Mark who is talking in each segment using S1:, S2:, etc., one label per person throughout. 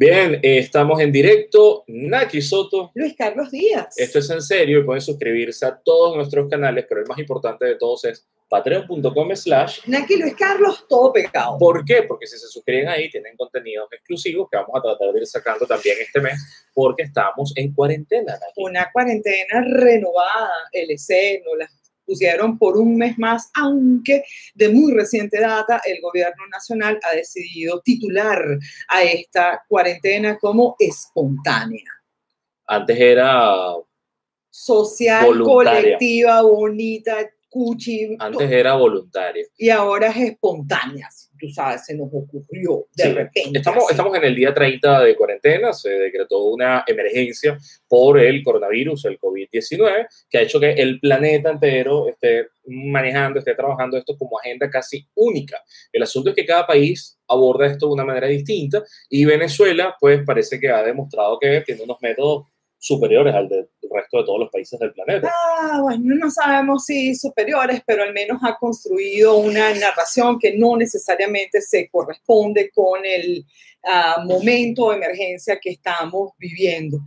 S1: Bien, eh, estamos en directo. Naki Soto.
S2: Luis Carlos Díaz.
S1: Esto es en serio y pueden suscribirse a todos nuestros canales, pero el más importante de todos es patreon.com slash
S2: Naki Luis Carlos, todo pecado.
S1: ¿Por qué? Porque si se suscriben ahí tienen contenidos exclusivos que vamos a tratar de ir sacando también este mes porque estamos en cuarentena. Naki.
S2: Una cuarentena renovada, LC, no las pusieron por un mes más, aunque de muy reciente data el gobierno nacional ha decidido titular a esta cuarentena como espontánea.
S1: Antes era
S2: Social,
S1: Voluntaria.
S2: colectiva, bonita, cuchi.
S1: antes era voluntaria.
S2: Y ahora es espontánea. Tú sabes, se nos ocurrió de
S1: Sí,
S2: repente.
S1: Estamos,
S2: así.
S1: estamos en el día 30 de cuarentena, se decretó una emergencia por el coronavirus, el COVID-19, que ha hecho que el planeta entero esté manejando, esté trabajando esto como agenda casi única. El asunto es que cada país aborda esto de una manera distinta y Venezuela, pues parece que ha demostrado que tiene unos métodos superiores al del resto de todos los países del planeta.
S2: Ah, bueno, no sabemos si superiores, pero al menos ha construido una narración que no necesariamente se corresponde con el ah, momento de emergencia que estamos viviendo.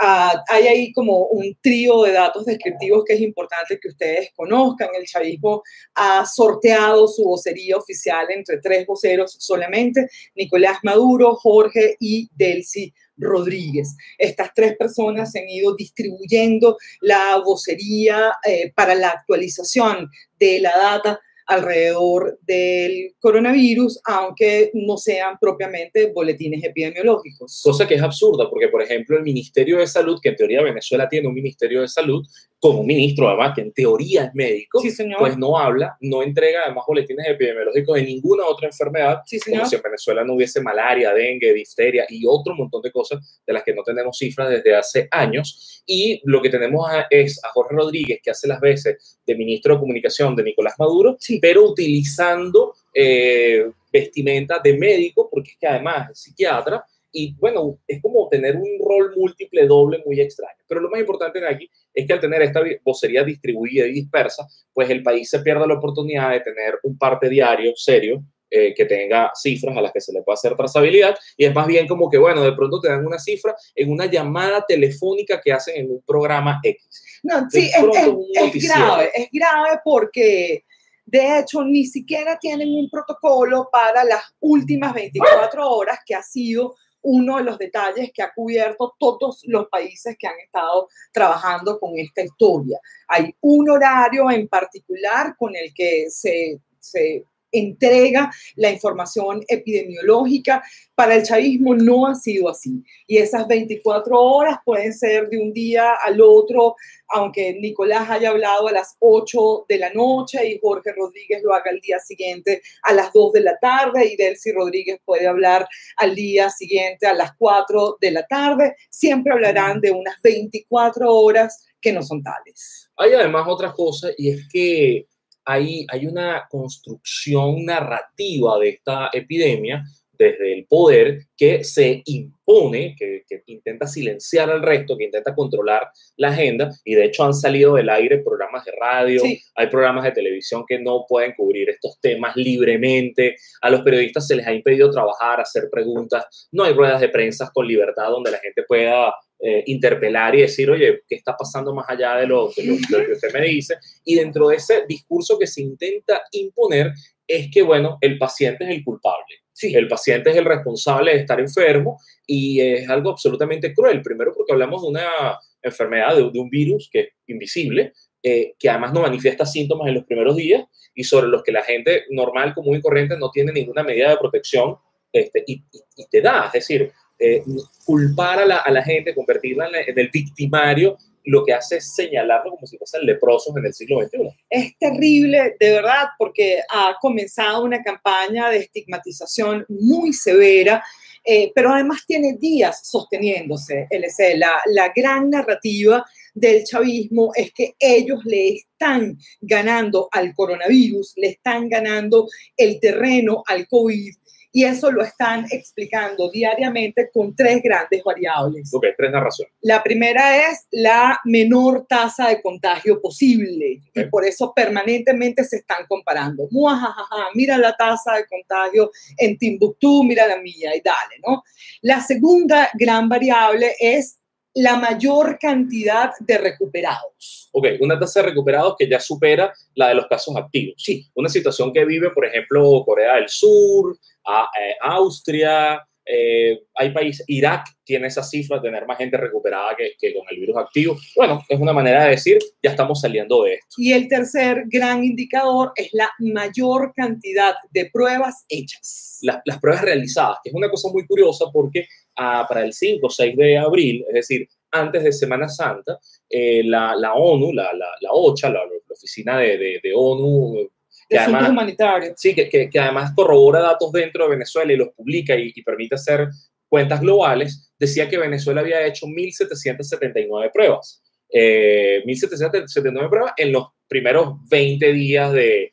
S2: Ah, hay ahí como un trío de datos descriptivos que es importante que ustedes conozcan. El chavismo ha sorteado su vocería oficial entre tres voceros solamente, Nicolás Maduro, Jorge y Delcy Rodríguez. Estas tres personas se han ido distribuyendo la vocería eh, para la actualización de la data alrededor del coronavirus, aunque no sean propiamente boletines epidemiológicos.
S1: Cosa que es absurda, porque por ejemplo el Ministerio de Salud, que en teoría Venezuela tiene un Ministerio de Salud, un ministro además que en teoría es médico,
S2: Sí,
S1: pues no habla, no entrega además boletines epidemiológicos de ninguna otra enfermedad,
S2: sí,
S1: como si en Venezuela no hubiese malaria, dengue, difteria y otro montón de cosas de las que no tenemos cifras desde hace años. Y lo que tenemos a- es a Jorge Rodríguez, que hace las veces de ministro de Comunicación de Nicolás Maduro,
S2: Sí.
S1: Pero utilizando eh, vestimenta de médico, porque es que además es psiquiatra, y bueno, es como tener un rol múltiple, doble, muy extraño. Pero lo más importante de aquí es que al tener esta vocería distribuida y dispersa, pues el país se pierde la oportunidad de tener un parte diario serio eh, que tenga cifras a las que se le pueda hacer trazabilidad y es más bien como que, bueno, de pronto te dan una cifra en una llamada telefónica que hacen en un programa X.
S2: No, sí, es, es- es grave, es grave porque de hecho ni siquiera tienen un protocolo para las últimas 24 horas, que ha sido uno de los detalles que ha cubierto todos los países que han estado trabajando con esta historia. Hay un horario en particular con el que se, se entrega la información epidemiológica. Para el chavismo no ha sido así. Y esas 24 horas pueden ser de un día al otro, aunque Nicolás haya hablado a las 8 de la noche y Jorge Rodríguez lo haga al día siguiente a las 2 de la tarde y Delcy Rodríguez puede hablar al día siguiente a las 4 de la tarde. Siempre hablarán de unas 24 horas que no son tales.
S1: Hay además otra cosa y es que hay, hay una construcción narrativa de esta epidemia desde el poder que se impone, que, que intenta silenciar al resto, que intenta controlar la agenda y de hecho han salido del aire programas de radio,
S2: Sí.
S1: hay programas de televisión que no pueden cubrir estos temas libremente, a los periodistas se les ha impedido trabajar, hacer preguntas, no hay ruedas de prensa con libertad donde la gente pueda eh, interpelar y decir, oye, ¿qué está pasando más allá de lo, de lo- de lo que usted me dice? Y dentro de ese discurso que se intenta imponer es que, bueno, el paciente es el culpable.
S2: Sí.
S1: El paciente es el responsable de estar enfermo y es algo absolutamente cruel. Primero porque hablamos de una enfermedad, de, de un virus que es invisible, eh, que además no manifiesta síntomas en los primeros días y sobre los que la gente normal, común y corriente no tiene ninguna medida de protección este, y, y- y te da. Es decir, eh, culpar a la, a la gente, convertirla en, en el victimario, lo que hace es señalarlo como si fuesen leprosos en el siglo XXI.
S2: es terrible, de verdad, porque ha comenzado una campaña de estigmatización muy severa, eh, pero además tiene días sosteniéndose. LC. La, la gran narrativa del chavismo es que ellos le están ganando al coronavirus, le están ganando el terreno al COVID Y eso lo están explicando diariamente con tres grandes variables.
S1: Ok, tres narraciones.
S2: La primera es la menor tasa de contagio posible y por eso permanentemente se están comparando. Muajajaja, mira la tasa de contagio en Timbuktu, mira la mía y dale, ¿no? La segunda gran variable es la mayor cantidad de recuperados.
S1: Ok, una tasa de recuperados que ya supera la de los casos activos.
S2: Sí.
S1: Una situación que vive, por ejemplo, Corea del Sur, a- eh, Austria, eh, hay países, Irak tiene esa cifra de tener más gente recuperada que, que con el virus activo. Bueno, es una manera de decir, ya estamos saliendo de esto.
S2: Y el tercer gran indicador es la mayor cantidad de pruebas hechas.
S1: Las, las pruebas realizadas, que es una cosa muy curiosa porque ah, para el 5 o 6 de abril, es decir, antes de Semana Santa, eh, la, la ONU, la, la, la OCHA, la, la oficina de, de, de ONU, que además-
S2: humanitarios.
S1: Sí, que, que, que además corrobora datos dentro de Venezuela y los publica y, y permite hacer cuentas globales, decía que Venezuela había hecho 1.779 pruebas. Eh, 1.779 pruebas en los primeros 20 días de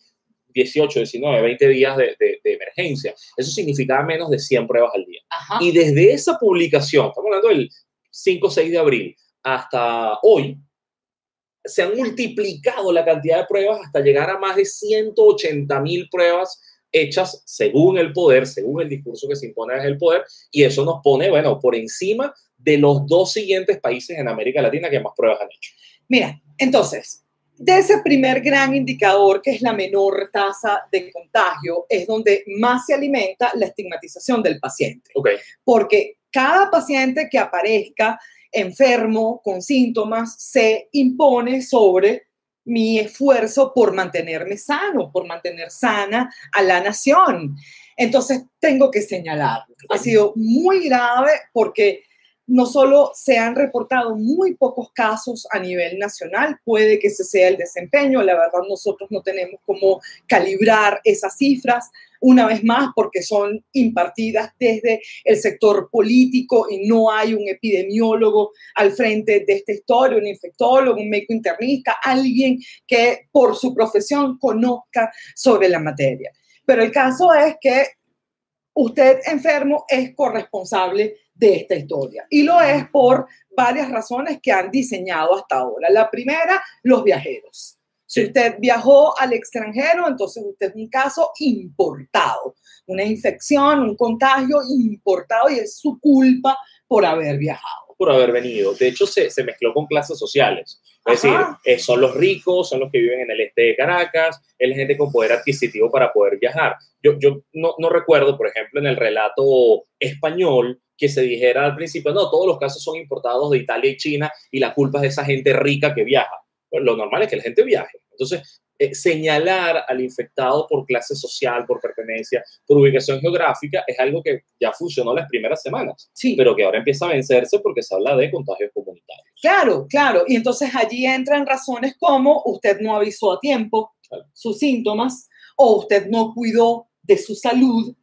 S1: 18, 19, 20 días de, de- de emergencia. Eso significaba menos de 100 pruebas al día.
S2: Ajá.
S1: Y desde esa publicación, estamos hablando del 5 o 6 de abril, hasta hoy, se han multiplicado la cantidad de pruebas hasta llegar a más de 180 mil pruebas hechas según el poder, según el discurso que se impone desde el poder, y eso nos pone, bueno, por encima de los dos siguientes países en América Latina que más pruebas han hecho.
S2: Mira, entonces, de ese primer gran indicador, que es la menor tasa de contagio, es donde más se alimenta la estigmatización del paciente. Porque cada paciente que aparezca enfermo, con síntomas, se impone sobre mi esfuerzo por mantenerme sano, por mantener sana a la nación. Entonces, tengo que señalarlo. Ha sido muy grave porque no solo se han reportado muy pocos casos a nivel nacional, puede que ese sea el desempeño, la verdad nosotros no tenemos cómo calibrar esas cifras, una vez más porque son impartidas desde el sector político y no hay un epidemiólogo al frente de esta historia, un infectólogo, un médico internista, alguien que por su profesión conozca sobre la materia. Pero el caso es que usted enfermo es corresponsable de esta historia. Y lo es por varias razones que han diseñado hasta ahora. La primera, los viajeros. Si usted viajó al extranjero, entonces usted es un caso importado, una infección, un contagio importado y es su culpa por haber viajado.
S1: por haber venido. De hecho, se, se mezcló con clases sociales. Es
S2: Ajá.
S1: decir, eh, son los ricos, son los que viven en el este de Caracas, es la gente con poder adquisitivo para poder viajar. Yo, yo no, no recuerdo, por ejemplo, en el relato español que se dijera al principio, no, todos los casos son importados de Italia y China y la culpa es de esa gente rica que viaja. Pues lo normal es que la gente viaje. Entonces, eh, señalar al infectado por clase social, por pertenencia, por ubicación geográfica, es algo que ya funcionó las primeras semanas,
S2: Sí,
S1: pero que ahora empieza a vencerse porque se habla de contagios comunitarios.
S2: claro, claro. Y entonces allí entran razones como usted no avisó a tiempo
S1: Claro.
S2: sus síntomas o usted no cuidó de su salud.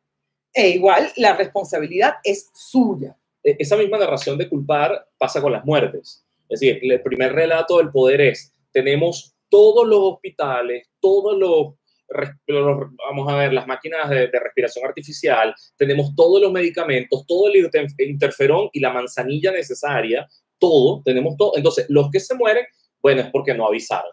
S2: E igual la responsabilidad es suya.
S1: E- esa misma narración de culpar pasa con las muertes. Es decir, el primer relato del poder es, tenemos todos los hospitales, todos los, vamos a ver, las máquinas de, de respiración artificial, tenemos todos los medicamentos, todo el inter- interferón y la manzanilla necesaria, todo, tenemos todo. Entonces, los que se mueren, bueno, es porque no avisaron,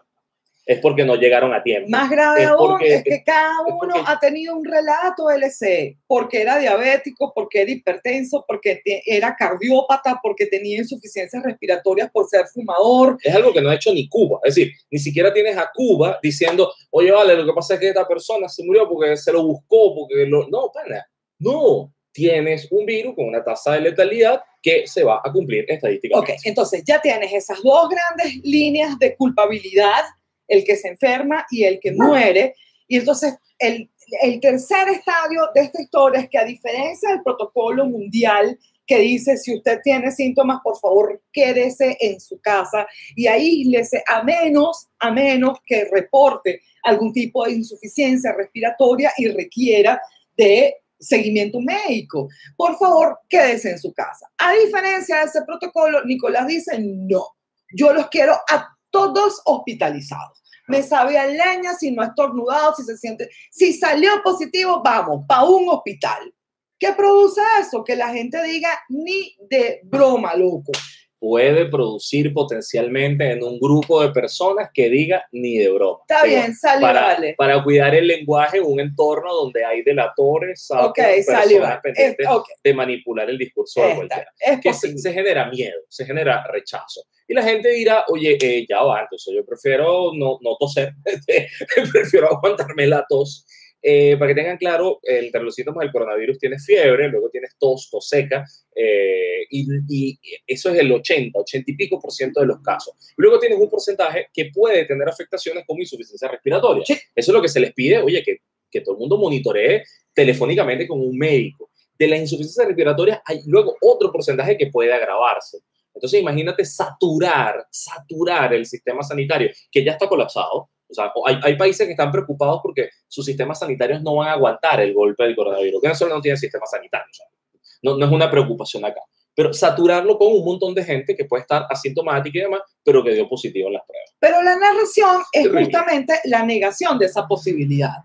S1: es porque no llegaron a tiempo.
S2: Más grave
S1: Es
S2: aún
S1: porque-
S2: es que cada uno
S1: porque-
S2: ha tenido un relato LC, porque era diabético, porque era hipertenso, porque te- era cardiópata, porque tenía insuficiencias respiratorias por ser fumador.
S1: Es algo que no ha hecho ni Cuba. Es decir, ni siquiera tienes a Cuba diciendo, oye, vale, lo que pasa es que esta persona se murió porque se lo buscó, porque lo... No, pana, no. Tienes un virus con una tasa de letalidad que se va a cumplir
S2: Ok,
S1: estadísticamente.
S2: entonces ya tienes esas dos grandes líneas de culpabilidad, el que se enferma y el que muere. Y entonces el, tercer estadio de esta historia es que a diferencia del protocolo mundial que dice si usted tiene síntomas, por favor, quédese en su casa y aíslese a menos, a menos que reporte algún tipo de insuficiencia respiratoria y requiera de seguimiento médico. Por favor, quédese en su casa. A diferencia de ese protocolo, Nicolás dice, no, yo los quiero a todos hospitalizados. Me sabe a leña si no estornudado, si se siente, si salió positivo, vamos, para un hospital. ¿Qué produce eso? Que la gente diga ni de broma, loco.
S1: Puede producir potencialmente en un grupo de personas que diga ni de broma.
S2: Está bien, sale,
S1: para,
S2: vale.
S1: para cuidar el lenguaje en un entorno donde hay delatores, sapos,
S2: Ok, sale,
S1: personas pendientes
S2: Eh, ok,
S1: de manipular el discurso de
S2: está,
S1: cualquiera.
S2: es
S1: que se, se genera miedo, se genera rechazo. Y la gente dirá, oye, eh, ya va, entonces yo prefiero no, no toser, prefiero aguantarme la tos. Eh, para que tengan claro, entre los síntomas del coronavirus tienes fiebre, luego tienes tos, tos seca, eh, y, y eso es el 80, 80 y pico por ciento de los casos. Luego tienes un porcentaje que puede tener afectaciones como insuficiencia respiratoria.
S2: Sí.
S1: Eso es lo que se les pide, oye, que, que todo el mundo monitoree telefónicamente con un médico. De la insuficiencia respiratoria hay luego otro porcentaje que puede agravarse. Entonces imagínate saturar, saturar el sistema sanitario, que ya está colapsado. O sea, hay, hay países que están preocupados porque sus sistemas sanitarios no van a aguantar el golpe del coronavirus. Venezuela no tiene sistema sanitario. o sea, no, no es una preocupación acá. Pero saturarlo con un montón de gente que puede estar asintomática y demás, pero que dio positivo en las pruebas.
S2: Pero la narración es
S1: Terrible.
S2: justamente la negación de esa posibilidad.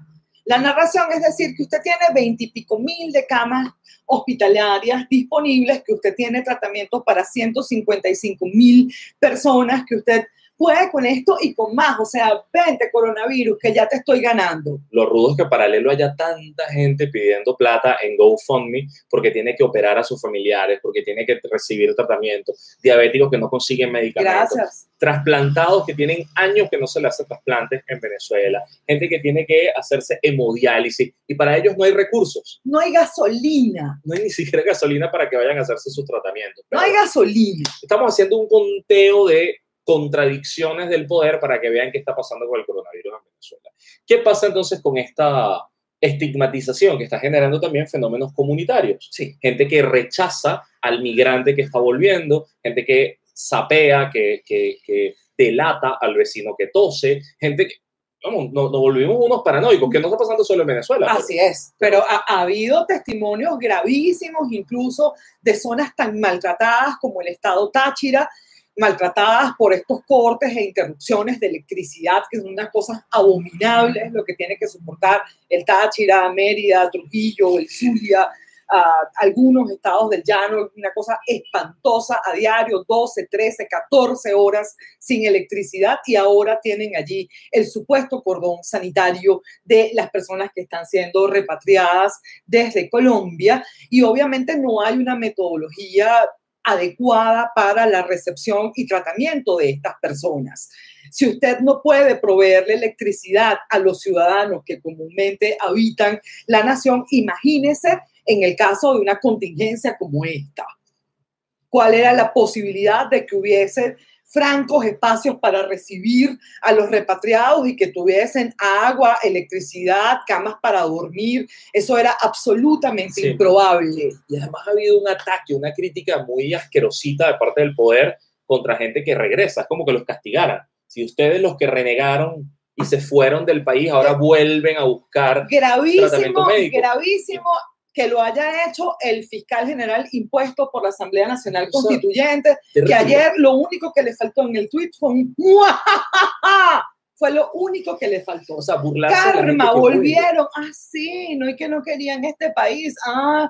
S2: La narración es decir que usted tiene veintipico mil de camas hospitalarias disponibles, que usted tiene tratamientos para 155 mil personas, que usted puede con esto y con más. O sea, vente coronavirus, que ya te estoy ganando.
S1: Lo rudo es que paralelo haya tanta gente pidiendo plata en GoFundMe porque tiene que operar a sus familiares, porque tiene que recibir tratamiento, diabéticos que no consiguen medicamentos,
S2: Gracias.
S1: trasplantados que tienen años que no se le hacen trasplantes en Venezuela, gente que tiene que hacerse hemodiálisis y para ellos no hay recursos,
S2: No hay gasolina.
S1: no hay ni siquiera gasolina para que vayan a hacerse sus tratamientos.
S2: No hay gasolina.
S1: estamos haciendo un conteo de contradicciones del poder para que vean qué está pasando con el coronavirus en Venezuela. ¿Qué pasa entonces con esta estigmatización que está generando también fenómenos comunitarios?
S2: Sí.
S1: Gente que rechaza al migrante que está volviendo, gente que sapea, que, que, que delata al vecino que tose, gente que, vamos, nos, nos volvimos unos paranoicos, que no está pasando solo en Venezuela. pero-
S2: Así es, pero ha, ha habido testimonios gravísimos, incluso de zonas tan maltratadas como el estado Táchira, maltratadas por estos cortes e interrupciones de electricidad, que son unas cosas abominables, lo que tiene que soportar el Táchira, Mérida, Trujillo, el Zulia, ah, algunos estados del llano, una cosa espantosa a diario, 12, 13, 14 horas sin electricidad y ahora tienen allí el supuesto cordón sanitario de las personas que están siendo repatriadas desde Colombia. Y obviamente no hay una metodología adecuada para la recepción y tratamiento de estas personas. Si usted no puede proveerle electricidad a los ciudadanos que comúnmente habitan la nación, imagínese en el caso de una contingencia como esta. ¿Cuál era la posibilidad de que hubiese francos espacios para recibir a los repatriados y que tuviesen agua, electricidad, camas para dormir? Eso era absolutamente
S1: Sí.
S2: improbable.
S1: Y además ha habido un ataque, una crítica muy asquerosita de parte del poder contra gente que regresa. Es como que los castigaran. Si ustedes los que renegaron y se fueron del país ahora vuelven a buscar
S2: Gravísimo,
S1: Tratamiento médico.
S2: gravísimo que lo haya hecho el fiscal general impuesto por la Asamblea Nacional Constituyente, que ayer lo único que le faltó en el tweet fue un ¡muajajaja! fue lo único que le faltó.
S1: o sea, burlarse
S2: Karma, volvieron. Ah, sí, no es que no querían este país. Ah,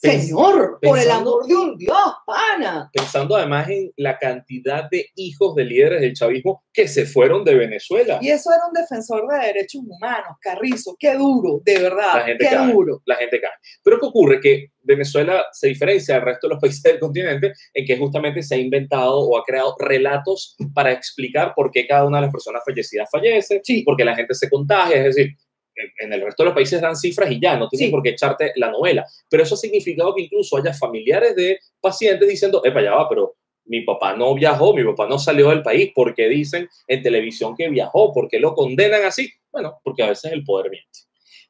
S2: Señor, por el amor de un Dios, pana.
S1: Pensando además en la cantidad de hijos de líderes del chavismo que se fueron de Venezuela.
S2: Y eso era un defensor de derechos humanos, Carrizo, qué duro, de
S1: La
S2: verdad,
S1: gente
S2: qué
S1: cae.
S2: duro.
S1: la gente cae. Pero ¿qué ocurre? Que Venezuela se diferencia del resto de los países del continente en que justamente se ha inventado o ha creado relatos para explicar por qué cada una de las personas fallecidas fallece,
S2: Sí.
S1: por qué la gente se contagia, es decir, en- el resto de los países dan cifras y ya, no tienen
S2: Sí.
S1: por qué echarte la novela. Pero eso ha significado que incluso haya familiares de pacientes diciendo, epa, ya va, pero mi papá no viajó, mi papá no salió del país, porque dicen en televisión que viajó, porque lo condenan así. Bueno, porque a veces el poder miente.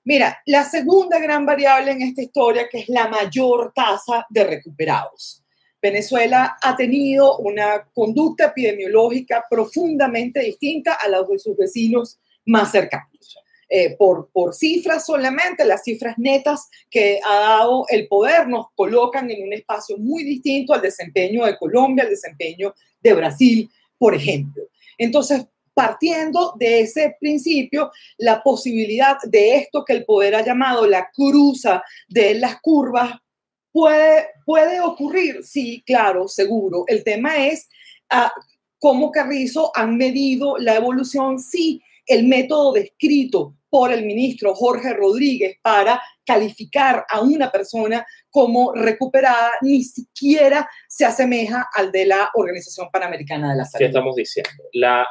S2: Mira, la segunda gran variable en esta historia, que es la mayor tasa de recuperados. Venezuela ha tenido una conducta epidemiológica profundamente distinta a la de sus vecinos más cercanos. Eh, por, por cifras solamente, las cifras netas que ha dado el poder nos colocan en un espacio muy distinto al desempeño de Colombia, al desempeño de Brasil, por ejemplo. Entonces, partiendo de ese principio, la posibilidad de esto que el poder ha llamado la cruza de las curvas puede, puede ocurrir. Sí, claro, seguro. El tema es ah, cómo Carrizo han medido la evolución, sí, el método descrito por el ministro Jorge Rodríguez para calificar a una persona como recuperada ni siquiera se asemeja al de la Organización Panamericana de la Salud.
S1: ¿Qué estamos diciendo? La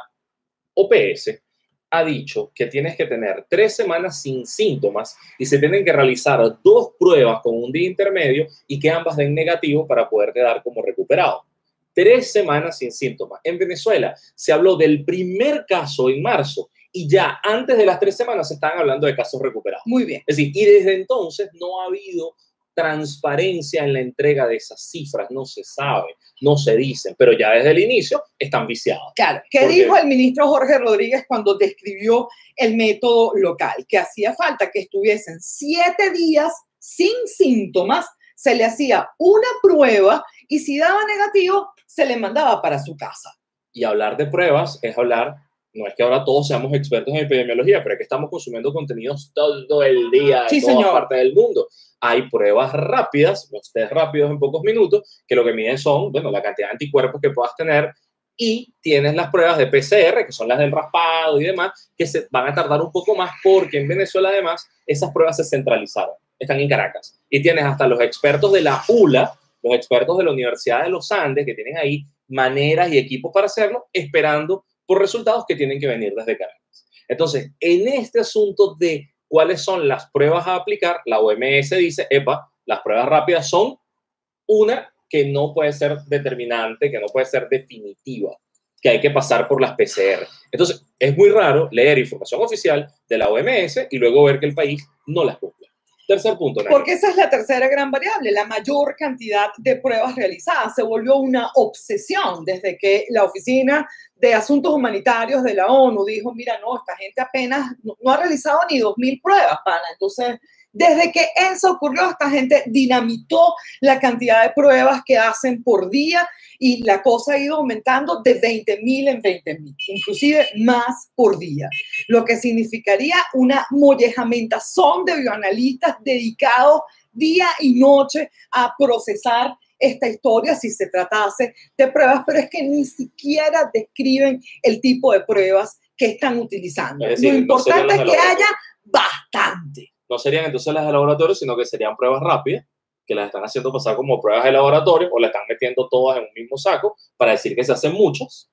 S1: OPS ha dicho que tienes que tener tres semanas sin síntomas y se tienen que realizar dos pruebas con un día intermedio y que ambas den negativo para poderte dar como recuperado. Tres semanas sin síntomas. En Venezuela se habló del primer caso en marzo y ya antes de las tres semanas se están hablando de casos recuperados.
S2: Muy bien.
S1: Es decir, y desde entonces no ha habido transparencia en la entrega de esas cifras, no se sabe, no se dicen, pero ya desde el inicio están viciados.
S2: Claro, ¿qué
S1: Porque-
S2: dijo el ministro Jorge Rodríguez cuando describió el método local? Que hacía falta que estuviesen siete días sin síntomas, se le hacía una prueba y si daba negativo, se le mandaba para su casa.
S1: Y hablar de pruebas es hablar, no es que ahora todos seamos expertos en epidemiología, pero es que estamos consumiendo contenidos todo el día en
S2: Sí,
S1: todas
S2: señor.
S1: partes del mundo. Hay pruebas rápidas, los test rápidos en pocos minutos, que lo que miden son, bueno, la cantidad de anticuerpos que puedas tener y tienes las pruebas de PCR, que son las del raspado y demás, que se van a tardar un poco más porque en Venezuela además esas pruebas se centralizaron, están en Caracas. Y tienes hasta los expertos de la ULA, los expertos de la Universidad de los Andes, que tienen ahí maneras y equipos para hacerlo, esperando por resultados que tienen que venir desde Caracas. Entonces, en este asunto de cuáles son las pruebas a aplicar, la OMS dice, epa, las pruebas rápidas son una que no puede ser determinante, que no puede ser definitiva, que hay que pasar por las PCR. Entonces, es muy raro leer información oficial de la OMS y luego ver que el país no las cumple. Tercer punto.
S2: Porque esa es la tercera gran variable, la mayor cantidad de pruebas realizadas. Se volvió una obsesión desde que la Oficina de Asuntos Humanitarios de la ONU dijo, mira, no, esta gente apenas no, ha realizado ni 2.000 pruebas, pana. Entonces, desde que eso ocurrió, esta gente dinamitó la cantidad de pruebas que hacen por día y la cosa ha ido aumentando de 20.000 en 20.000, inclusive más por día lo que significaría una mollejamentación de bioanalistas dedicados día y noche a procesar esta historia si se tratase de pruebas, pero es que ni siquiera describen el tipo de pruebas que están utilizando.
S1: Es decir,
S2: Lo
S1: no
S2: importante es que haya bastante.
S1: no serían entonces las de laboratorio, sino que serían pruebas rápidas, que las están haciendo pasar como pruebas de laboratorio o las están metiendo todas en un mismo saco para decir que se hacen muchas.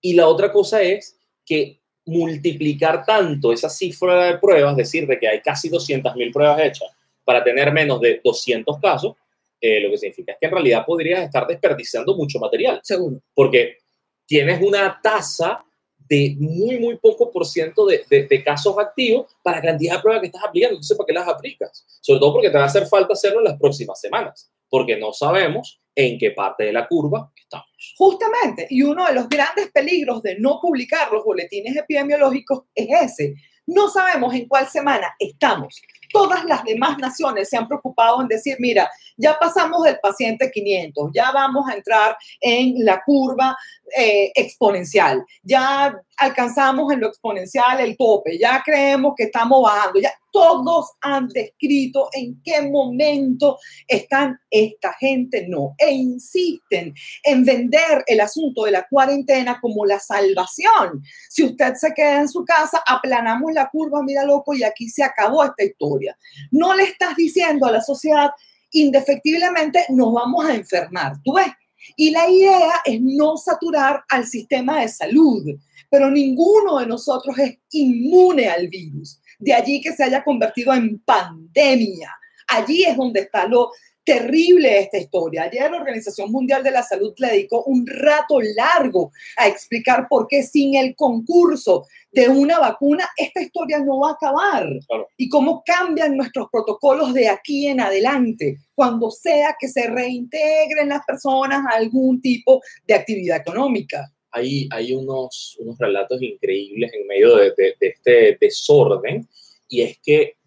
S1: Y la otra cosa es que multiplicar tanto esa cifra de pruebas, decir de que hay casi 200.000 pruebas hechas para tener menos de 200 casos, eh, lo que significa es que en realidad podrías estar desperdiciando mucho material
S2: Seguro.
S1: porque tienes una tasa de muy, muy poco por ciento de, de- de casos activos para la cantidad de pruebas que estás aplicando. Entonces, ¿para qué las aplicas? Sobre todo porque te va a hacer falta hacerlo en las próximas semanas, porque no sabemos en qué parte de la curva estamos.
S2: Justamente, y uno de los grandes peligros de no publicar los boletines epidemiológicos es ese. No sabemos en cuál semana estamos. Todas las demás naciones se han preocupado en decir, mira, ya pasamos del paciente 500, ya vamos a entrar en la curva eh, exponencial, ya alcanzamos en lo exponencial el tope, ya creemos que estamos bajando, ya todos han descrito en qué momento están esta gente, no, e insisten en vender el asunto de la cuarentena como la salvación. Si usted se queda en su casa, aplanamos la curva, mira loco, y aquí se acabó esta historia. No le estás diciendo a la sociedad, indefectiblemente nos vamos a enfermar, tú ves. Y la idea es no saturar al sistema de salud, pero ninguno de nosotros es inmune al virus. De allí que se haya convertido en pandemia. Allí es donde está lo terrible esta historia. Ayer la Organización Mundial de la Salud le dedicó un rato largo a explicar por qué sin el concurso de una vacuna esta historia no va a acabar
S1: Claro.
S2: y cómo cambian nuestros protocolos de aquí en adelante cuando sea que se reintegren las personas a algún tipo de actividad económica.
S1: Hay, hay unos, unos relatos increíbles en medio de, de- de este desorden, y es que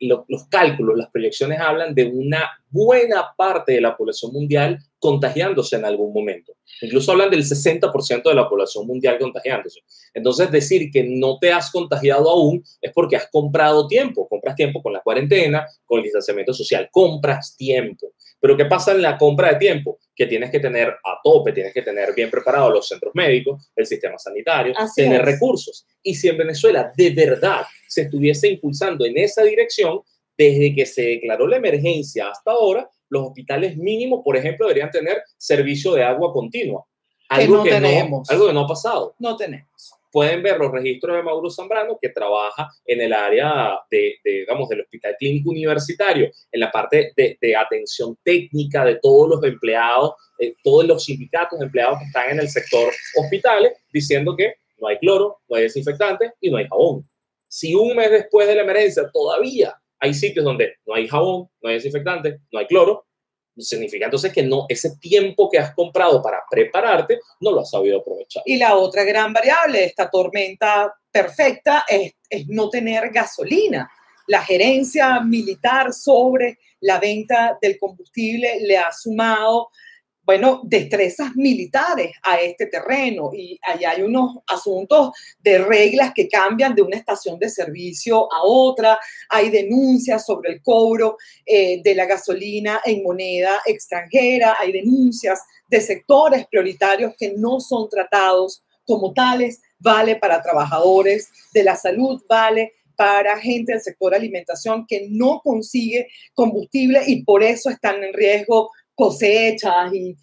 S1: los cálculos, las proyecciones hablan de una buena parte de la población mundial contagiándose en algún momento. Incluso hablan del 60% de la población mundial contagiándose. Entonces, decir que no te has contagiado aún es porque has comprado tiempo. Compras tiempo con la cuarentena, con el distanciamiento social. Compras tiempo. Pero ¿qué pasa en la compra de tiempo? Que tienes que tener a tope, tienes que tener bien preparados los centros médicos, el sistema sanitario, tener recursos. Y si en Venezuela de verdad se estuviese impulsando en esa dirección, desde que se declaró la emergencia hasta ahora, los hospitales mínimos, por ejemplo, deberían tener servicio de agua continua.
S2: Algo que no tenemos.
S1: algo que no ha pasado.
S2: No tenemos.
S1: Pueden ver los registros de Mauro Zambrano, que trabaja en el área de, digamos, del Hospital Clínico Universitario, en la parte de, de atención técnica de todos los empleados, eh, todos los sindicatos de empleados que están en el sector hospitales, diciendo que no hay cloro, no hay desinfectante y no hay jabón. Si un mes después de la emergencia todavía hay sitios donde no hay jabón, no hay desinfectante, no hay cloro. Significa entonces que no, ese tiempo que has comprado para prepararte no lo has sabido aprovechar.
S2: Y la otra gran variable de esta tormenta perfecta es, es no tener gasolina. La gerencia militar sobre la venta del combustible le ha sumado bueno, destrezas militares a este terreno. Y allá hay unos asuntos de reglas que cambian de una estación de servicio a otra, hay denuncias sobre el cobro eh, de la gasolina en moneda extranjera, hay denuncias de sectores prioritarios que no son tratados como tales, vale para trabajadores de la salud, vale para gente del sector alimentación que no consigue combustible y por eso están en riesgo cosechas y,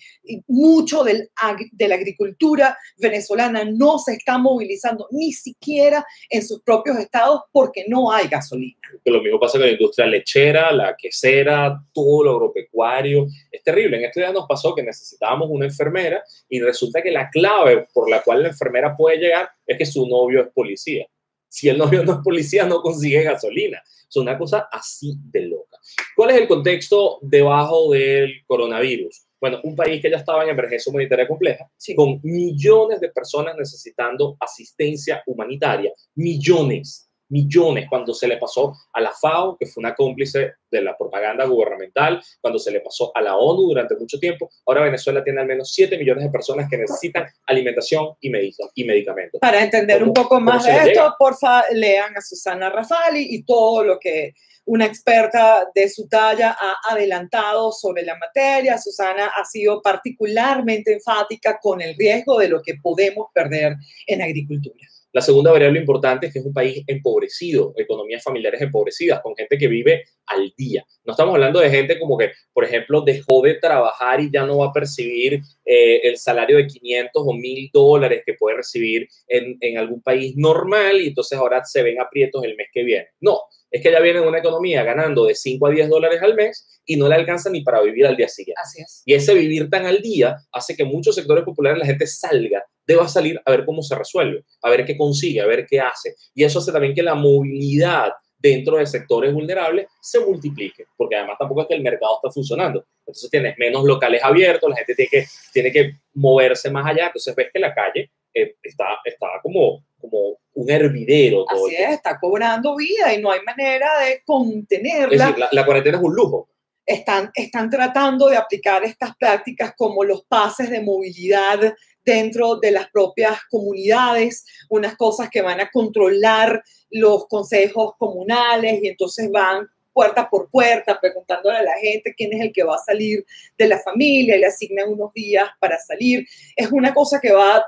S2: mucho del, de la agricultura venezolana no se está movilizando ni siquiera en sus propios estados porque no hay gasolina.
S1: lo mismo pasa con la industria lechera, la quesera, todo lo agropecuario. Es terrible. En este día nos pasó que necesitábamos una enfermera y resulta que la clave por la cual la enfermera puede llegar es que su novio es policía. Si el novio no es policía, no consigue gasolina. Es una cosa así de loca. ¿Cuál es el contexto debajo del coronavirus? Bueno, un país que ya estaba en emergencia humanitaria compleja, con millones de personas necesitando asistencia humanitaria, millones millones cuando se le pasó a la FAO, que fue una cómplice de la propaganda gubernamental, cuando se le pasó a la ONU durante mucho tiempo. Ahora Venezuela tiene al menos 7 millones de personas que necesitan alimentación y, y medicamentos.
S2: Para entender un poco más de esto, porfa, lean a Susana Rafali y todo lo que una experta de su talla ha adelantado sobre la materia. Susana ha sido particularmente enfática con el riesgo de lo que podemos perder en agricultura.
S1: La segunda variable importante es que es un país empobrecido, economías familiares empobrecidas, con gente que vive al día. No estamos hablando de gente como que, por ejemplo, dejó de trabajar y ya no va a percibir eh, el salario de 500 o 1000 dólares que puede recibir en, en algún país normal y entonces ahora se ven aprietos el mes que viene. No, es que ya viene una economía ganando de 5 a 10 dólares al mes y no le alcanza ni para vivir al día siguiente.
S2: Así es.
S1: Y ese vivir tan al día hace que muchos sectores populares la gente salga, deba salir a ver cómo se resuelve, a ver qué consigue, a ver qué hace. Y eso hace también que la movilidad dentro de sectores vulnerables se multiplique, porque además tampoco es que el mercado está funcionando. Entonces tienes menos locales abiertos, la gente tiene que, tiene que moverse más allá, entonces ves que la calle eh, está, está como, como un hervidero.
S2: Todo Así es, está cobrando vida y no hay manera de contenerla.
S1: Es decir, la, cuarentena es un lujo.
S2: Están, están tratando de aplicar estas prácticas como los pases de movilidad dentro de las propias comunidades, unas cosas que van a controlar los consejos comunales y entonces van puerta por puerta preguntándole a la gente quién es el que va a salir de la familia y le asignan unos días para salir. Es una cosa que va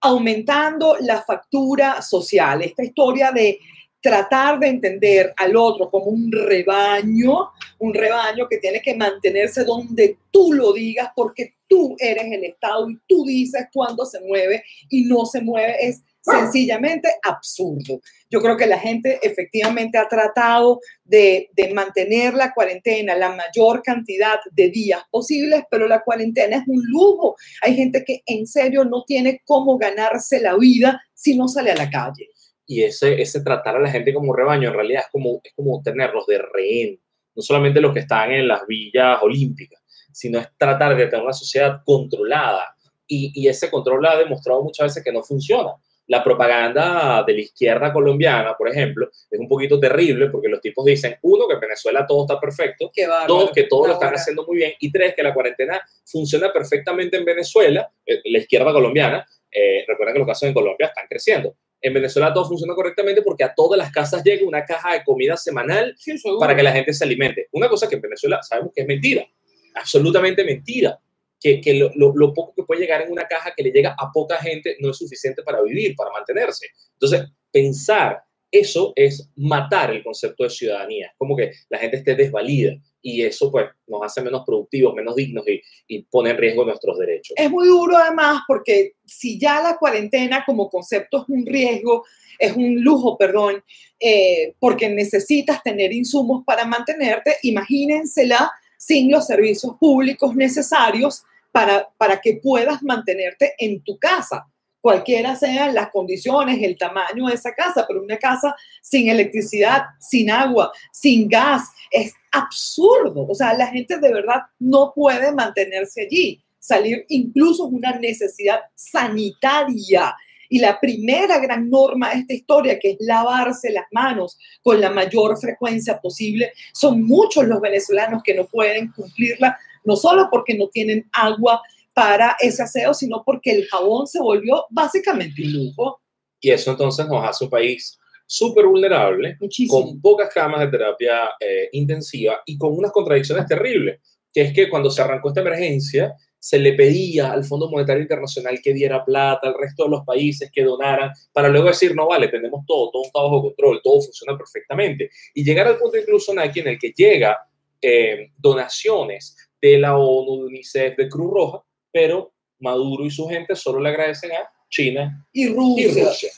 S2: aumentando la factura social. Esta historia de tratar de entender al otro como un rebaño, un rebaño que tiene que mantenerse donde tú lo digas porque tú eres el Estado y tú dices cuándo se mueve y no se mueve, es sencillamente absurdo. Yo creo que la gente efectivamente ha tratado de, mantener la cuarentena la mayor cantidad de días posibles, pero la cuarentena es un lujo. Hay gente que en serio no tiene cómo ganarse la vida si no sale a la calle.
S1: Y ese, ese tratar a la gente como rebaño en realidad es como, es como tenerlos de rehén, no solamente los que están en las villas olímpicas, sino es tratar de tener una sociedad controlada. Y, y ese control ha demostrado muchas veces que no funciona La propaganda de la izquierda colombiana, por ejemplo, es un poquito terrible porque los tipos dicen, uno, que en Venezuela todo está perfecto,
S2: bárbaro.
S1: dos, que todo lo están haciendo muy bien, y tres, que la cuarentena funciona perfectamente en Venezuela, eh, la izquierda colombiana, eh, recuerda que los casos en Colombia están creciendo. En Venezuela todo funciona correctamente porque a todas las casas llega una caja de comida semanal
S2: sí,
S1: para que la gente se alimente. Una cosa que en Venezuela sabemos que es mentira, absolutamente mentira, que, que lo, lo- lo poco que puede llegar en una caja que le llega a poca gente no es suficiente para vivir, para mantenerse. Entonces, pensar eso es matar el concepto de ciudadanía, como que la gente esté desvalida y eso pues nos hace menos productivos, menos dignos y, y pone en riesgo nuestros derechos.
S2: Es muy duro además porque si ya la cuarentena como concepto es un riesgo, es un lujo, perdón, eh, porque necesitas tener insumos para mantenerte, imagínensela sin los servicios públicos necesarios para, para que puedas mantenerte en tu casa, cualquiera sean las condiciones, el tamaño de esa casa, pero una casa sin electricidad, sin agua, sin gas, es absurdo. O sea, la gente de verdad no puede mantenerse allí. Salir incluso es una necesidad sanitaria. Y la primera gran norma de esta historia, que es lavarse las manos con la mayor frecuencia posible, son muchos los venezolanos que no pueden cumplirla, no solo porque no tienen agua para ese aseo, sino porque el jabón se volvió básicamente un lujo.
S1: Y eso entonces nos hace un país súper vulnerable,
S2: Muchísimo.
S1: con pocas camas de terapia eh, intensiva y con unas contradicciones terribles, que es que cuando se arrancó esta emergencia, se le pedía al Fondo Monetario Internacional que diera plata al resto de los países que donaran, para luego decir, no vale, tenemos todo, todo está bajo control, todo funciona perfectamente. Y llegar al punto incluso, Naki, en el que llega eh, donaciones de la ONU, de UNICEF, de Cruz Roja, pero Maduro y su gente solo le agradecen a China
S2: Y. Rusia.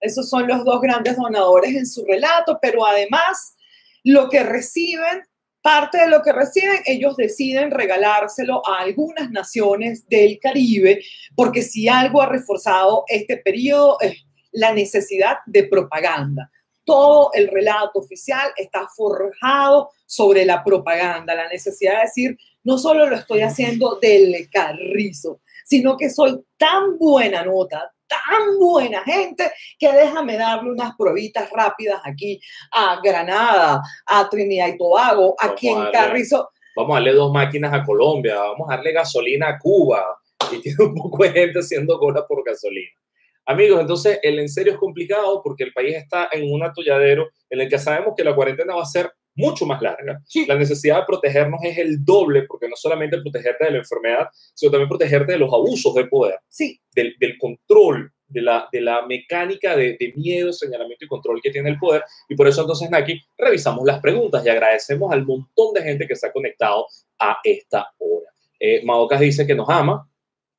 S2: Esos son los dos grandes donadores en su relato, pero además lo que reciben, parte de lo que reciben, ellos deciden regalárselo a algunas naciones del Caribe, porque si algo ha reforzado este periodo es la necesidad de propaganda. Todo el relato oficial está forjado sobre la propaganda, la necesidad de decir, no solo lo estoy haciendo del carrizo, sino que soy tan buena nota, tan buena gente, que déjame darle unas pruebitas rápidas aquí a Granada, a Trinidad y Tobago, aquí en. Carrizo.
S1: vamos a darle dos máquinas a Colombia, vamos a darle gasolina a Cuba. Y tiene un poco de gente haciendo cola por gasolina. Amigos, entonces el en serio es complicado porque el país está en un atolladero en el que sabemos que la cuarentena va a ser mucho más larga.
S2: Sí.
S1: La necesidad de protegernos es el doble, porque no solamente protegerte de la enfermedad, sino también protegerte de los abusos de poder,
S2: Sí,
S1: del, del control, de la, de la mecánica de, de miedo, señalamiento y control que tiene el poder. Y por eso entonces, Naki, revisamos las preguntas y agradecemos al montón de gente que se ha conectado a esta hora. Eh, Maocas dice que nos ama.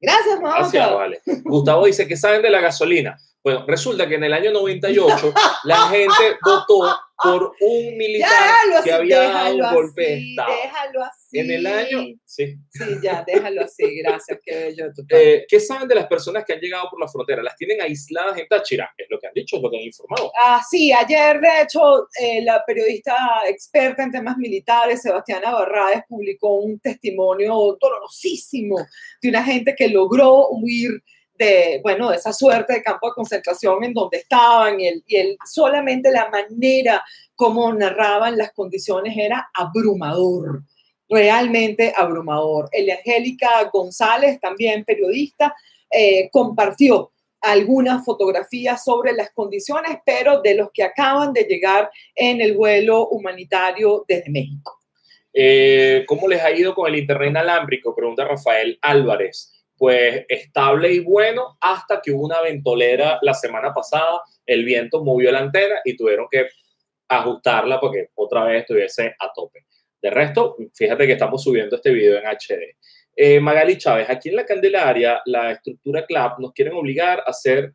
S2: Gracias, mamá.
S1: Gracias, vale. Gustavo dice que saben de la gasolina. Bueno, resulta que en el año 98 la gente votó por un militar que había dado un golpe de Estado.
S2: déjalo así.
S1: En el año, sí.
S2: Sí, ya, déjalo así, gracias, qué bello.
S1: Eh, ¿Qué saben de las personas que han llegado por la frontera? Las tienen aisladas en Táchira. Es lo que han dicho, es lo que han informado.
S2: Ah, sí, ayer de hecho eh, la periodista experta en temas militares, Sebastiana Barraes, publicó un testimonio dolorosísimo de una gente que logró huir de, bueno, de esa suerte de campo de concentración en donde estaban y, el, y el, solamente la manera como narraban las condiciones era abrumador, realmente abrumador. Angélica González, también periodista, eh, compartió algunas fotografías sobre las condiciones, pero de los que acaban de llegar en el vuelo humanitario desde México.
S1: Eh, ¿Cómo les ha ido con el internet inalámbrico? Pregunta Rafael Álvarez. Pues estable y bueno hasta que hubo una ventolera la semana pasada, el viento movió la antena y tuvieron que ajustarla porque otra vez estuviese a tope. De resto, fíjate que estamos subiendo este video en HD. Eh, Magali Chávez, aquí en la Candelaria, la estructura CLAP nos quieren obligar a hacer,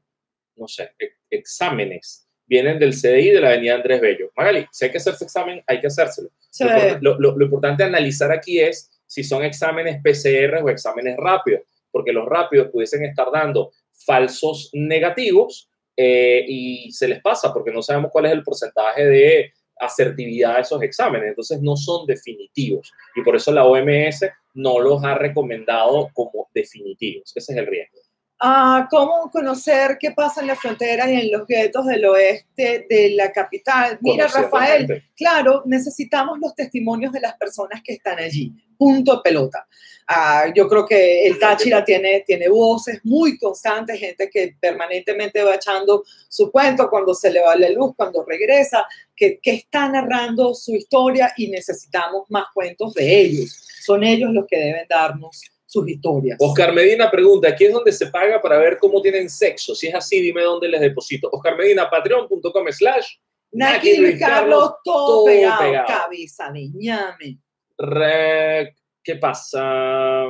S1: no sé, e exámenes. Vienen del CDI de la avenida Andrés Bello. Magali, si hay que hacerse examen, hay que hacérselo.
S2: Sí.
S1: Lo, lo, lo, importante analizar aquí es si son exámenes PCR o exámenes rápidos, porque los rápidos pudiesen estar dando falsos negativos eh, y se les pasa porque no sabemos cuál es el porcentaje de asertividad de esos exámenes, entonces no son definitivos. Y por eso la OMS no los ha recomendado como definitivos, ese es el riesgo.
S2: Ah, ¿Cómo conocer qué pasa en la frontera y en los guetos del oeste de la capital? Mira, Rafael, claro, necesitamos los testimonios de las personas que están allí. Punto pelota. Ah, yo creo que el Táchira tiene, tiene voces muy constantes, gente que permanentemente va echando su cuento cuando se le va la luz, cuando regresa, que, que está narrando su historia y necesitamos más cuentos de ellos. Son ellos los que deben darnos sus historias.
S1: Oscar Medina pregunta, ¿aquí es donde se paga para ver cómo tienen sexo? Si es así, dime dónde les deposito. Oscar Medina, patreon.com slash
S2: Naki Luis Carlos, todo, pegado,
S1: pegado.
S2: cabeza de ñame.
S1: Re- ¿Qué pasa?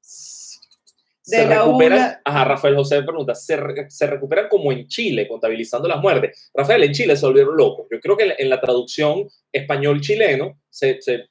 S1: Se
S2: De
S1: recuperan, ajá, Rafael José pregunta, ¿se, re- se recuperan como en Chile, contabilizando las muertes? Rafael, en Chile se volvieron locos. Yo creo que en la, en la traducción español-chileno se, se,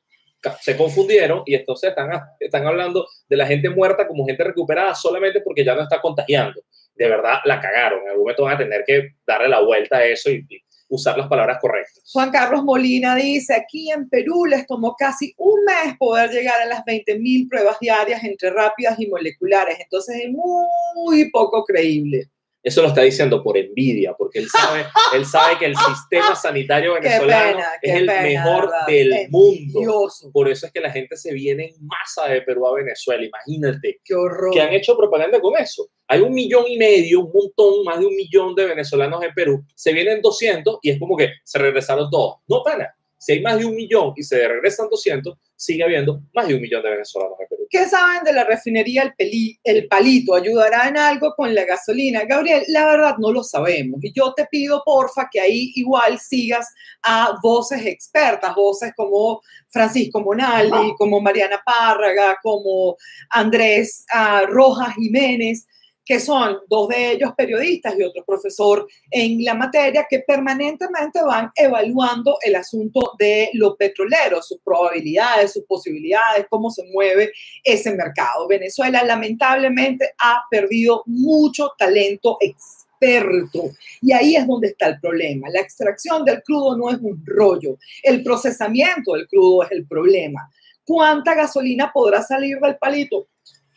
S1: se confundieron y entonces están, están hablando de la gente muerta como gente recuperada solamente porque ya no está contagiando. De verdad, la cagaron. En algún momento van a tener que darle la vuelta a eso y, y usar las palabras correctas.
S2: Juan Carlos Molina dice, aquí en Perú les tomó casi un mes poder llegar a las 20.000 pruebas diarias entre rápidas y moleculares. Entonces es muy poco creíble.
S1: Eso lo está diciendo por envidia, porque él sabe, él sabe que el sistema sanitario venezolano
S2: pena,
S1: es el
S2: pena,
S1: mejor
S2: ¿verdad?
S1: del mundo. Por eso es que la gente se viene en masa de Perú a Venezuela. Imagínate
S2: Qué horror.
S1: que han hecho propaganda con eso. Hay un millón y medio, un montón, más de un millón de venezolanos en Perú. Se vienen 200 y es como que se regresaron todos. No, pana. Si hay más de un millón y se regresan 200, sigue habiendo más de un millón de venezolanos en.
S2: ¿Qué saben de la refinería El, Peli- el Palito? ¿Ayudará en algo con la gasolina? Gabriel, la verdad no lo sabemos. Y yo te pido, porfa, que ahí igual sigas a voces expertas, voces como Francisco Monaldi, como Mariana Párraga, como Andrés ah, Rojas Jiménez, que son dos de ellos periodistas y otro profesor en la materia, que permanentemente van evaluando el asunto de lo petrolero, sus probabilidades, sus posibilidades, cómo se mueve ese mercado. Venezuela lamentablemente ha perdido mucho talento experto y ahí es donde está el problema. La extracción del crudo no es un rollo, el procesamiento del crudo es el problema. ¿Cuánta gasolina podrá salir del palito?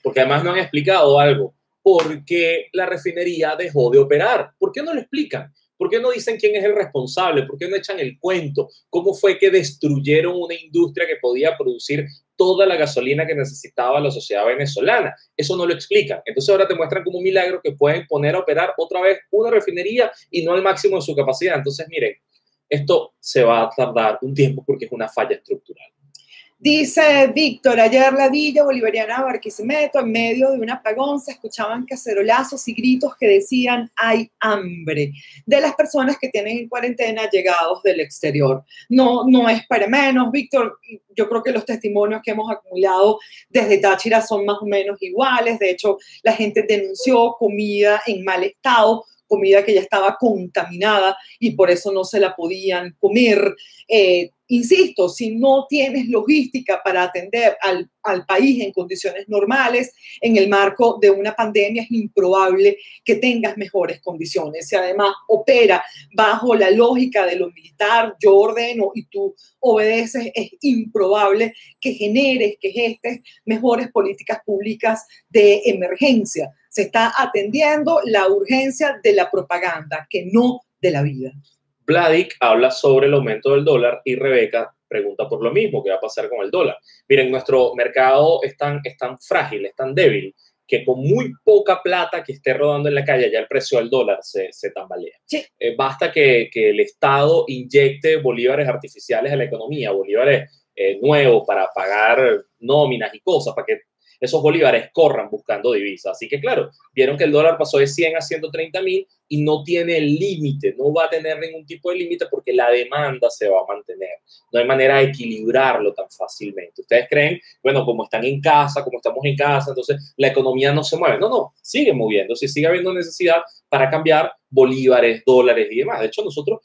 S1: Porque además no han explicado algo. ¿Por qué la refinería dejó de operar? ¿Por qué no lo explican? ¿Por qué no dicen quién es el responsable? ¿Por qué no echan el cuento? ¿Cómo fue que destruyeron una industria que podía producir toda la gasolina que necesitaba la sociedad venezolana? Eso no lo explican. Entonces ahora te muestran como un milagro que pueden poner a operar otra vez una refinería y no al máximo de su capacidad. Entonces, miren, esto se va a tardar un tiempo porque es una falla estructural.
S2: Dice Víctor, ayer la Villa Bolivariana de Barquisimeto, en medio de un apagón, se escuchaban cacerolazos y gritos que decían hay hambre de las personas que tienen en cuarentena llegados del exterior. No, no es para menos, Víctor. Yo creo que los testimonios que hemos acumulado desde Táchira son más o menos iguales. De hecho, la gente denunció comida en mal estado comida que ya estaba contaminada y por eso no se la podían comer. Eh, insisto, si no tienes logística para atender al, al, país en condiciones normales, en el marco de una pandemia, es improbable que tengas mejores condiciones. Si además opera bajo la lógica de lo militar, yo ordeno y tú obedeces, es improbable que generes, que gestes mejores políticas públicas de emergencia. Se está atendiendo la urgencia de la propaganda, que no de la vida.
S1: Vladik habla sobre el aumento del dólar y Rebeca pregunta por lo mismo, ¿qué va a pasar con el dólar? Miren, nuestro mercado es tan, es tan frágil, es tan débil, que con muy poca plata que esté rodando en la calle, ya el precio del dólar se, se tambalea.
S2: Sí.
S1: Eh, basta que, que, el Estado inyecte bolívares artificiales a la economía, bolívares eh, nuevos para pagar nóminas y cosas, para que esos bolívares corran buscando divisas. Así que claro, vieron que el dólar pasó de 100 a 130 mil y no tiene límite, no va a tener ningún tipo de límite porque la demanda se va a mantener. No hay manera de equilibrarlo tan fácilmente. Ustedes creen, bueno, como están en casa, como estamos en casa, entonces la economía no se mueve. No, no, sigue moviéndose, sigue habiendo necesidad para cambiar bolívares, dólares y demás. De hecho, nosotros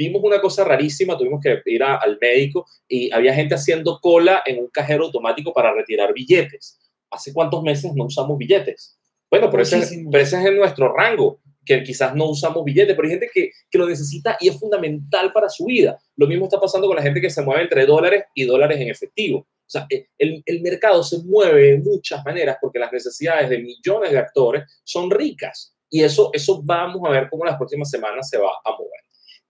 S1: vimos una cosa rarísima, tuvimos que ir al médico y había gente haciendo cola en un cajero automático para retirar billetes. ¿Hace cuántos meses no usamos billetes? Bueno, pero ese, pero ese, es en nuestro rango, que quizás no usamos billetes, pero hay gente que, que, lo necesita y es fundamental para su vida. Lo mismo está pasando con la gente que se mueve entre dólares y dólares en efectivo. O sea, e, el, el mercado se mueve de muchas maneras porque las necesidades de millones de actores son ricas. Y eso, eso vamos a ver cómo las próximas semanas se va a mover.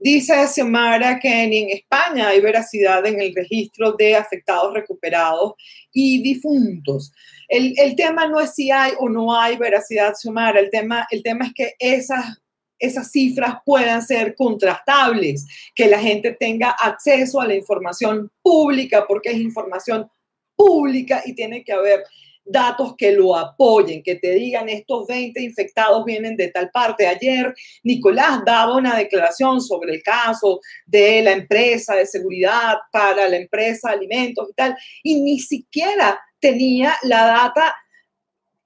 S2: Dice Xiomara que en España hay veracidad en el registro de afectados recuperados y difuntos. El, el, tema no es si hay o no hay veracidad, Xiomara. El tema, el tema es que esas, esas cifras puedan ser contrastables, que la gente tenga acceso a la información pública, porque es información pública y tiene que haber datos que lo apoyen, que te digan estos 20 infectados vienen de tal parte. Ayer Nicolás daba una declaración sobre el caso de la empresa de seguridad para la empresa de alimentos y tal, y ni siquiera tenía la data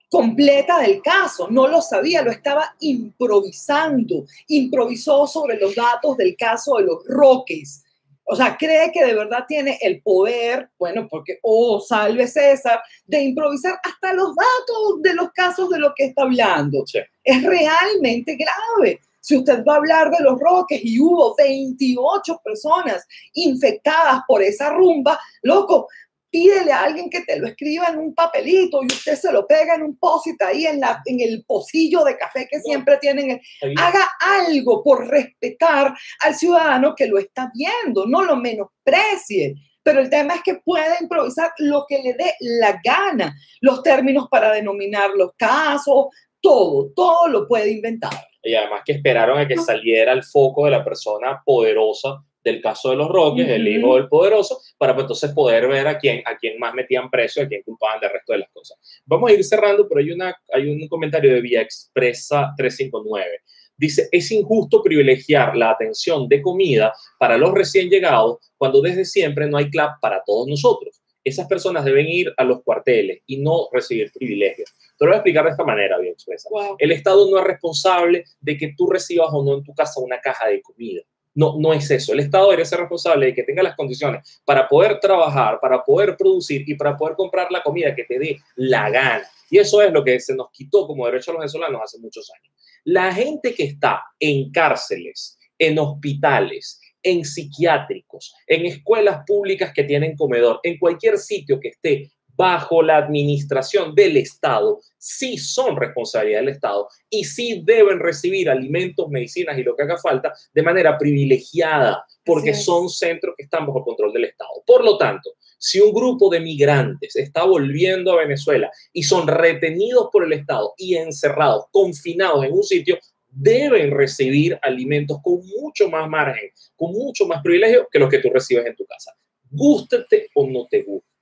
S2: completa del caso, no lo sabía, lo estaba improvisando, improvisó sobre los datos del caso de los Roques o sea, cree que de verdad tiene el poder, bueno, porque, oh, salve César, de improvisar hasta los datos de los casos de lo que está hablando. Es realmente grave. Si usted va a hablar de los Roques y hubo 28 personas infectadas por esa rumba, loco, pídele a alguien que te lo escriba en un papelito y usted se lo pega en un posit ahí en, la, en el pocillo de café que siempre tienen. Haga algo por respetar al ciudadano que lo está viendo, no lo menosprecie. Pero el tema es que puede improvisar lo que le dé la gana, los términos para denominar los casos, todo, todo lo puede inventar.
S1: Y además que esperaron a que saliera el foco de la persona poderosa del caso de los Roques, el hijo del poderoso, para pues, entonces poder ver a quién, a quién más metían preso a quién culpaban del resto de las cosas. Vamos a ir cerrando, pero hay, una, hay un comentario de Vía Expresa 359. Dice, es injusto privilegiar la atención de comida para los recién llegados cuando desde siempre no hay CLAP para todos nosotros. Esas personas deben ir a los cuarteles y no recibir privilegios. Te lo voy a explicar de esta manera, Vía Expresa. El Estado no es responsable de que tú recibas o no en tu casa una caja de comida. No, no es eso. El Estado debería ser responsable de que tenga las condiciones para poder trabajar, para poder producir y para poder comprar la comida que te dé la gana. Y eso es lo que se nos quitó como derecho a los venezolanos hace muchos años. La gente que está en cárceles, en hospitales, en psiquiátricos, en escuelas públicas que tienen comedor, en cualquier sitio que esté bajo la administración del Estado, sí son responsabilidad del Estado y sí deben recibir alimentos, medicinas y lo que haga falta de manera privilegiada, porque son centros que están bajo control del Estado. Por lo tanto, si un grupo de migrantes está volviendo a Venezuela y son retenidos por el Estado y encerrados, confinados en un sitio, deben recibir alimentos con mucho más margen, con mucho más privilegio que los que tú recibes en tu casa. Gústete o no te guste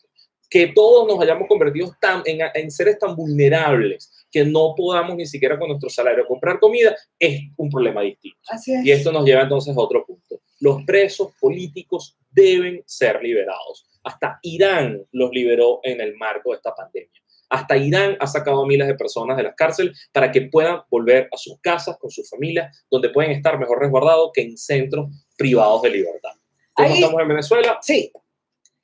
S1: que todos nos hayamos convertido tan, en, seres tan vulnerables que no podamos ni siquiera con nuestro salario comprar comida, es un problema distinto. Y esto nos lleva entonces a otro punto. Los presos políticos deben ser liberados. Hasta Irán los liberó en el marco de esta pandemia. Hasta Irán ha sacado a miles de personas de las cárceles para que puedan volver a sus casas con sus familias, donde pueden estar mejor resguardados que en centros privados de libertad. ¿Cómo estamos en Venezuela?
S2: Sí,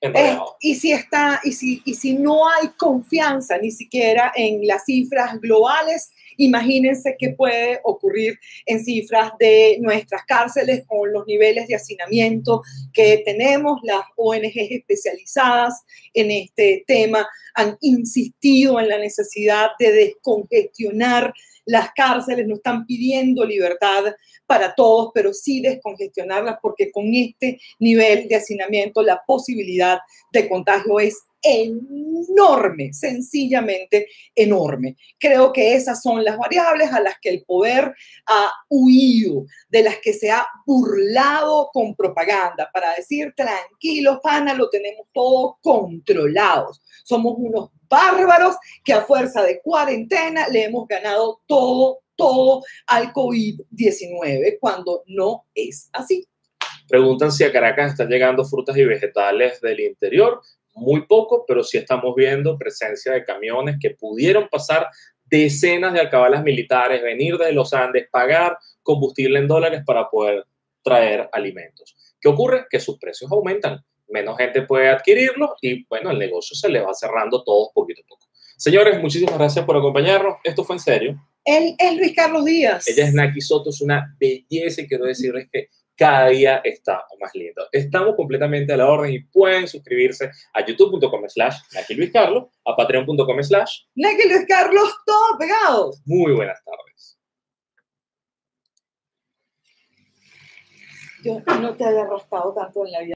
S2: eh, y, si está, y, si, y si no hay confianza ni siquiera en las cifras globales, imagínense qué puede ocurrir en cifras de nuestras cárceles con los niveles de hacinamiento que tenemos. Las ONGs especializadas en este tema han insistido en la necesidad de descongestionar las cárceles, no están pidiendo libertad para todos, pero sí descongestionarlas porque con este nivel de hacinamiento la posibilidad de contagio es enorme, sencillamente enorme. Creo que esas son las variables a las que el poder ha huido, de las que se ha burlado con propaganda para decir, tranquilos, pana, lo tenemos todo controlados. Somos unos bárbaros que a fuerza de cuarentena le hemos ganado todo, todo al COVID-19, cuando no es así.
S1: Preguntan si a Caracas están llegando frutas y vegetales del interior. Muy poco, pero sí estamos viendo presencia de camiones que pudieron pasar decenas de alcabalas militares, venir de los Andes, pagar combustible en dólares para poder traer alimentos. ¿Qué ocurre? Que sus precios aumentan menos gente puede adquirirlo y bueno, el negocio se le va cerrando todo poquito a poco. Señores, muchísimas gracias por acompañarnos. Esto fue en serio.
S2: Él es Luis Carlos Díaz.
S1: Ella es Naki Soto, es una belleza y quiero decirles que cada día está más lindo. Estamos completamente a la orden y pueden suscribirse a youtube.com slash Luis Carlos, a patreon.com slash
S2: Naki Luis Carlos, todo pegado.
S1: Muy buenas tardes.
S2: Yo no te haya rascado tanto en la vida.